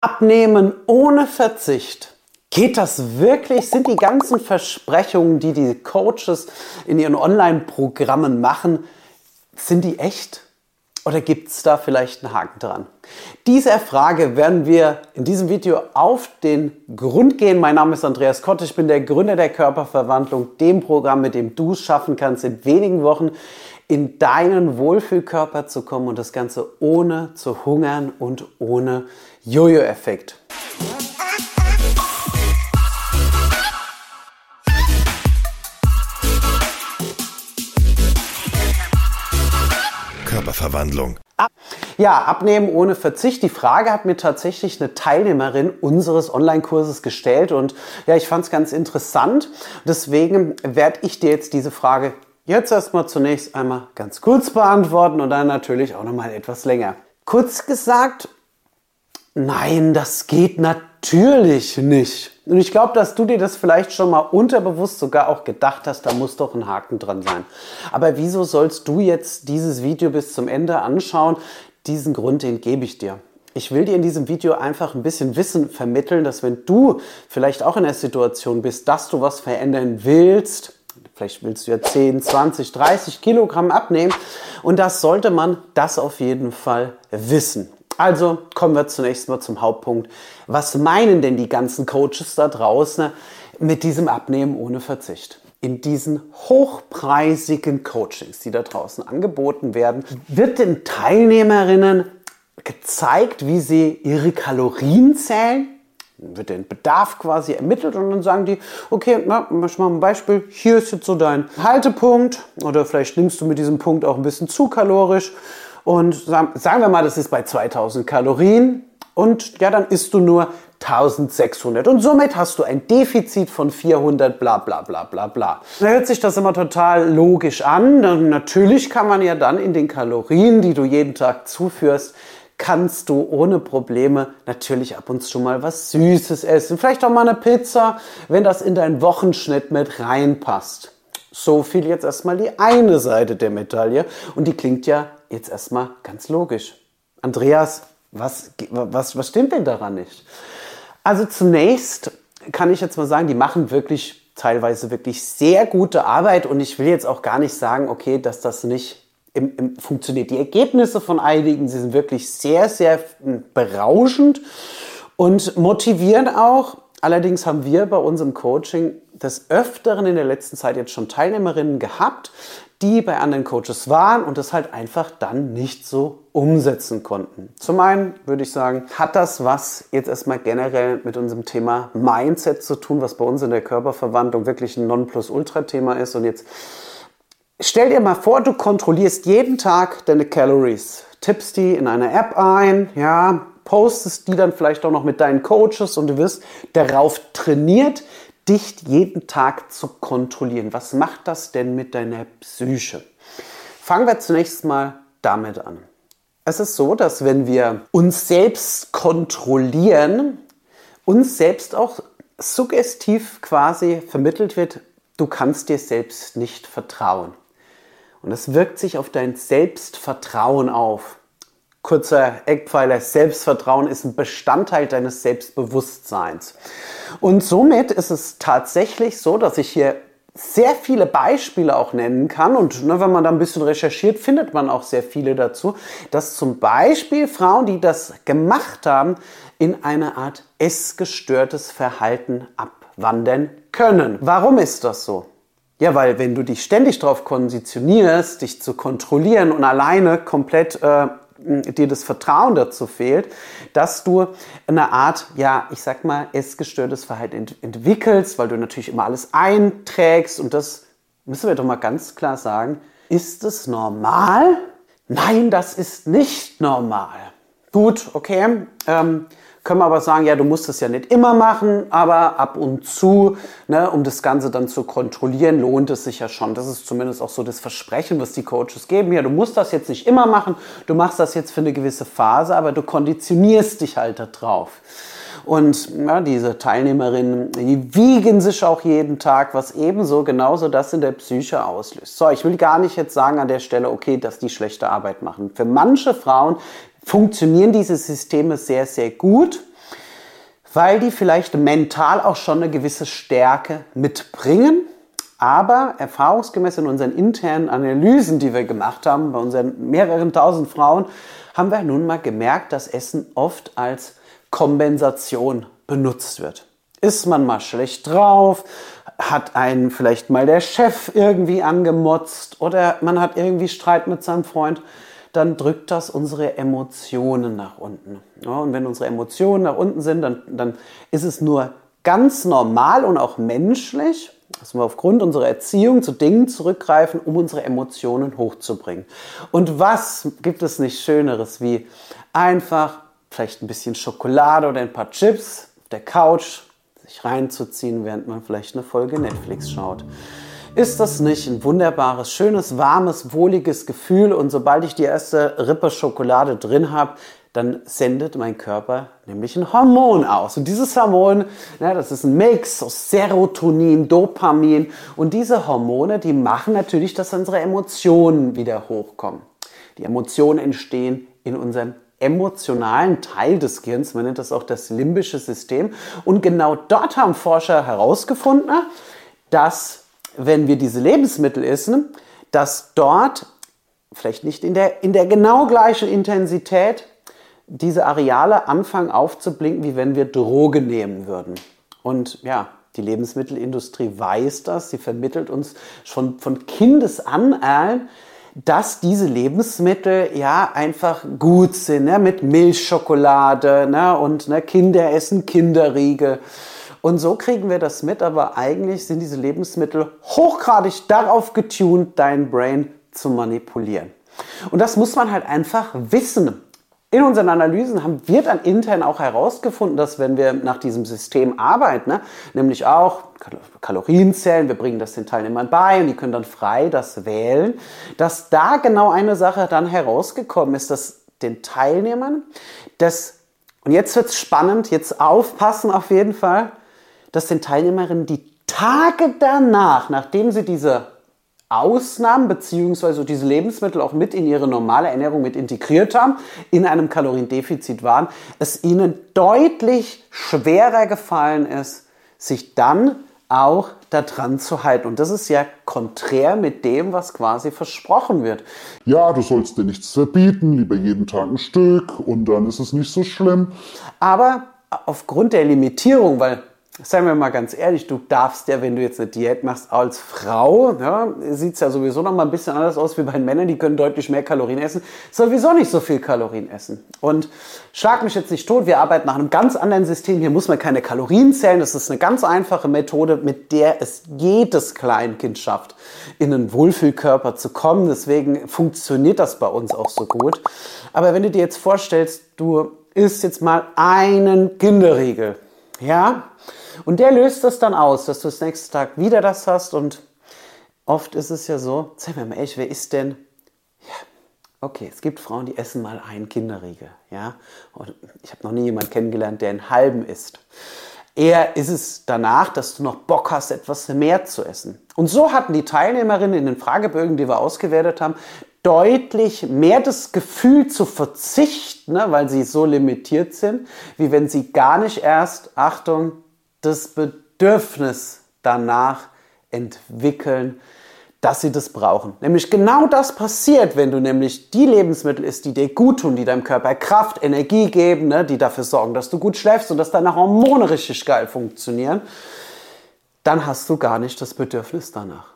Abnehmen ohne Verzicht. Geht das wirklich? Sind die ganzen Versprechungen, die die Coaches in ihren Online-Programmen machen, sind die echt? Oder gibt es da vielleicht einen Haken dran? Dieser Frage werden wir in diesem Video auf den Grund gehen. Mein Name ist Andreas Kott, ich bin der Gründer der Körperverwandlung, dem Programm, mit dem du es schaffen kannst, in wenigen Wochen in deinen Wohlfühlkörper zu kommen und das Ganze ohne zu hungern und ohne Jojo-Effekt. Körperverwandlung. Ja, abnehmen ohne Verzicht. Die Frage hat mir tatsächlich eine Teilnehmerin unseres Online-Kurses gestellt und ja, ich fand es ganz interessant. Deswegen werde ich dir jetzt diese Frage jetzt erstmal zunächst einmal ganz kurz beantworten und dann natürlich auch nochmal etwas länger. Kurz gesagt, nein, das geht natürlich nicht. Und ich glaube, dass du dir das vielleicht schon mal unterbewusst sogar auch gedacht hast, da muss doch ein Haken dran sein. Aber wieso sollst du jetzt dieses Video bis zum Ende anschauen? Diesen Grund, den gebe ich dir. Ich will dir in diesem Video einfach ein bisschen Wissen vermitteln, dass wenn du vielleicht auch in der Situation bist, dass du was verändern willst, Vielleicht willst du ja 10, 20, 30 Kilogramm abnehmen. Und das sollte man das auf jeden Fall wissen. Also kommen wir zunächst mal zum Hauptpunkt. Was meinen denn die ganzen Coaches da draußen mit diesem Abnehmen ohne Verzicht? In diesen hochpreisigen Coachings, die da draußen angeboten werden, wird den Teilnehmerinnen gezeigt, wie sie ihre Kalorien zählen, wird der Bedarf quasi ermittelt und dann sagen die, okay, na, mach mal ein Beispiel, hier ist jetzt so dein Haltepunkt oder vielleicht nimmst du mit diesem Punkt auch ein bisschen zu kalorisch und sagen wir mal, das ist bei 2000 Kalorien und ja, dann isst du nur 1600 und somit hast du ein Defizit von 400 bla bla bla bla bla. Da hört sich das immer total logisch an. Und natürlich kann man ja dann in den Kalorien, die du jeden Tag zuführst, kannst du ohne Probleme natürlich ab und zu mal was Süßes essen. Vielleicht auch mal eine Pizza, wenn das in deinen Wochenschnitt mit reinpasst. So viel jetzt erstmal die eine Seite der Medaille und die klingt ja jetzt erstmal ganz logisch. Andreas, was, was, was stimmt denn daran nicht? Also zunächst kann ich jetzt mal sagen, die machen wirklich teilweise wirklich sehr gute Arbeit und ich will jetzt auch gar nicht sagen, okay, dass das nicht im, im, funktioniert. Die Ergebnisse von einigen, sie sind wirklich sehr, sehr berauschend und motivieren auch. Allerdings haben wir bei unserem Coaching des Öfteren in der letzten Zeit jetzt schon Teilnehmerinnen gehabt, die bei anderen Coaches waren und das halt einfach dann nicht so umsetzen konnten. Zum einen würde ich sagen, hat das was jetzt erstmal generell mit unserem Thema Mindset zu tun, was bei uns in der Körperverwandlung wirklich ein Nonplusultra-Thema ist und jetzt Stell dir mal vor, du kontrollierst jeden Tag deine Calories, tippst die in eine App ein, ja, postest die dann vielleicht auch noch mit deinen Coaches und du wirst darauf trainiert, dich jeden Tag zu kontrollieren. Was macht das denn mit deiner Psyche? Fangen wir zunächst mal damit an. Es ist so, dass wenn wir uns selbst kontrollieren, uns selbst auch suggestiv quasi vermittelt wird, du kannst dir selbst nicht vertrauen. Und es wirkt sich auf dein Selbstvertrauen auf. Kurzer Eckpfeiler, Selbstvertrauen ist ein Bestandteil deines Selbstbewusstseins. Und somit ist es tatsächlich so, dass ich hier sehr viele Beispiele auch nennen kann. Und ne, wenn man da ein bisschen recherchiert, findet man auch sehr viele dazu, dass zum Beispiel Frauen, die das gemacht haben, in eine Art essgestörtes Verhalten abwandern können. Warum ist das so? Ja, weil wenn du dich ständig darauf konditionierst, dich zu kontrollieren und alleine komplett äh, dir das Vertrauen dazu fehlt, dass du eine Art, ja, ich sag mal, essgestörtes Verhalten ent entwickelst, weil du natürlich immer alles einträgst und das müssen wir doch mal ganz klar sagen, ist es normal? Nein, das ist nicht normal. Gut, okay. Ähm, können wir aber sagen, ja, du musst es ja nicht immer machen, aber ab und zu, ne, um das Ganze dann zu kontrollieren, lohnt es sich ja schon. Das ist zumindest auch so das Versprechen, was die Coaches geben. Ja, du musst das jetzt nicht immer machen, du machst das jetzt für eine gewisse Phase, aber du konditionierst dich halt da drauf. Und ja, diese Teilnehmerinnen, die wiegen sich auch jeden Tag, was ebenso genauso das in der Psyche auslöst. So, ich will gar nicht jetzt sagen an der Stelle, okay, dass die schlechte Arbeit machen. Für manche Frauen funktionieren diese Systeme sehr, sehr gut. weil die vielleicht mental auch schon eine gewisse Stärke mitbringen. Aber erfahrungsgemäß in unseren internen Analysen, die wir gemacht haben, bei unseren mehreren tausend Frauen, haben wir nun mal gemerkt, dass Essen oft als Kompensation benutzt wird. Ist man mal schlecht drauf, hat einen vielleicht mal der Chef irgendwie angemotzt oder man hat irgendwie Streit mit seinem Freund, dann drückt das unsere Emotionen nach unten. Ja, und wenn unsere Emotionen nach unten sind, dann, dann ist es nur ganz normal und auch menschlich, dass wir aufgrund unserer Erziehung zu Dingen zurückgreifen, um unsere Emotionen hochzubringen. Und was gibt es nicht Schöneres, wie einfach vielleicht ein bisschen Schokolade oder ein paar Chips auf der Couch sich reinzuziehen, während man vielleicht eine Folge Netflix schaut. Ist das nicht ein wunderbares, schönes, warmes, wohliges Gefühl? Und sobald ich die erste Rippe Schokolade drin habe, dann sendet mein Körper nämlich ein Hormon aus. Und dieses Hormon, ja, das ist ein Mix aus Serotonin, Dopamin. Und diese Hormone, die machen natürlich, dass unsere Emotionen wieder hochkommen. Die Emotionen entstehen in unseren emotionalen Teil des Gehirns, man nennt das auch das limbische System. Und genau dort haben Forscher herausgefunden, dass wenn wir diese Lebensmittel essen, dass dort vielleicht nicht in der, in der genau gleichen Intensität diese Areale anfangen aufzublinken, wie wenn wir Droge nehmen würden. Und ja, die Lebensmittelindustrie weiß das, sie vermittelt uns schon von Kindesan an, dass diese Lebensmittel ja einfach gut sind, ne? mit Milchschokolade ne? und ne? Kinder essen Kinderriegel. Und so kriegen wir das mit, aber eigentlich sind diese Lebensmittel hochgradig darauf getunt, dein Brain zu manipulieren. Und das muss man halt einfach wissen. In unseren Analysen haben wir dann intern auch herausgefunden, dass wenn wir nach diesem System arbeiten, ne, nämlich auch Kalorienzellen, wir bringen das den Teilnehmern bei und die können dann frei das wählen, dass da genau eine Sache dann herausgekommen ist, dass den Teilnehmern das, und jetzt wird es spannend, jetzt aufpassen auf jeden Fall, dass den Teilnehmerinnen die Tage danach, nachdem sie diese Ausnahmen beziehungsweise diese Lebensmittel auch mit in ihre normale Ernährung mit integriert haben, in einem Kaloriendefizit waren, es ihnen deutlich schwerer gefallen ist, sich dann auch daran zu halten. Und das ist ja konträr mit dem, was quasi versprochen wird. Ja, du sollst dir nichts verbieten, lieber jeden Tag ein Stück und dann ist es nicht so schlimm. Aber aufgrund der Limitierung, weil Seien wir mal ganz ehrlich, du darfst ja, wenn du jetzt eine Diät machst, als Frau, ja, sieht es ja sowieso noch mal ein bisschen anders aus wie bei Männern, die können deutlich mehr Kalorien essen, sowieso nicht so viel Kalorien essen. Und schlag mich jetzt nicht tot, wir arbeiten nach einem ganz anderen System. Hier muss man keine Kalorien zählen. Das ist eine ganz einfache Methode, mit der es jedes Kleinkind schafft, in einen Wohlfühlkörper zu kommen. Deswegen funktioniert das bei uns auch so gut. Aber wenn du dir jetzt vorstellst, du isst jetzt mal einen Kinderriegel, ja, und der löst das dann aus, dass du das nächste Tag wieder das hast. Und oft ist es ja so, sag mir mal ehrlich, wer ist denn? Ja, okay, es gibt Frauen, die essen mal einen Kinderriegel. Ja? Und ich habe noch nie jemanden kennengelernt, der einen halben isst. Eher ist es danach, dass du noch Bock hast, etwas mehr zu essen. Und so hatten die Teilnehmerinnen in den Fragebögen, die wir ausgewertet haben, deutlich mehr das Gefühl zu verzichten, ne, weil sie so limitiert sind, wie wenn sie gar nicht erst, Achtung, das Bedürfnis danach entwickeln, dass sie das brauchen. Nämlich genau das passiert, wenn du nämlich die Lebensmittel isst, die dir gut tun, die deinem Körper Kraft, Energie geben, ne, die dafür sorgen, dass du gut schläfst und dass deine Hormone richtig geil funktionieren, dann hast du gar nicht das Bedürfnis danach.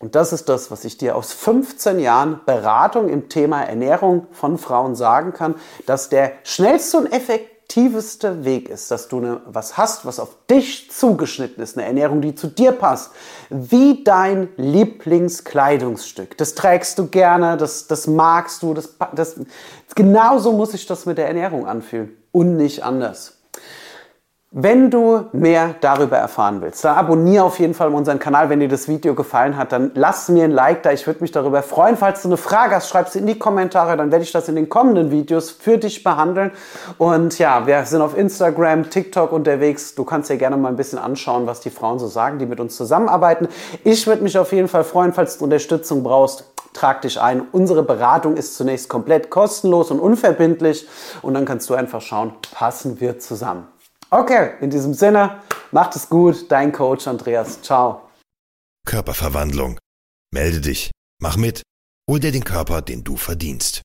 Und das ist das, was ich dir aus 15 Jahren Beratung im Thema Ernährung von Frauen sagen kann, dass der schnellste und effektivste effektivste Weg ist, dass du eine, was hast, was auf dich zugeschnitten ist, eine Ernährung, die zu dir passt, wie dein Lieblingskleidungsstück. Das trägst du gerne, das, das magst du, das, das, genauso muss sich das mit der Ernährung anfühlen und nicht anders. Wenn du mehr darüber erfahren willst, dann abonniere auf jeden Fall unseren Kanal. Wenn dir das Video gefallen hat, dann lass mir ein Like da. Ich würde mich darüber freuen. Falls du eine Frage hast, schreib sie in die Kommentare. Dann werde ich das in den kommenden Videos für dich behandeln. Und ja, wir sind auf Instagram, TikTok unterwegs. Du kannst dir gerne mal ein bisschen anschauen, was die Frauen so sagen, die mit uns zusammenarbeiten. Ich würde mich auf jeden Fall freuen, falls du Unterstützung brauchst. Trag dich ein. Unsere Beratung ist zunächst komplett kostenlos und unverbindlich. Und dann kannst du einfach schauen, passen wir zusammen. Okay, in diesem Sinne, macht es gut, dein Coach Andreas. Ciao. Körperverwandlung. Melde dich, mach mit, hol dir den Körper, den du verdienst.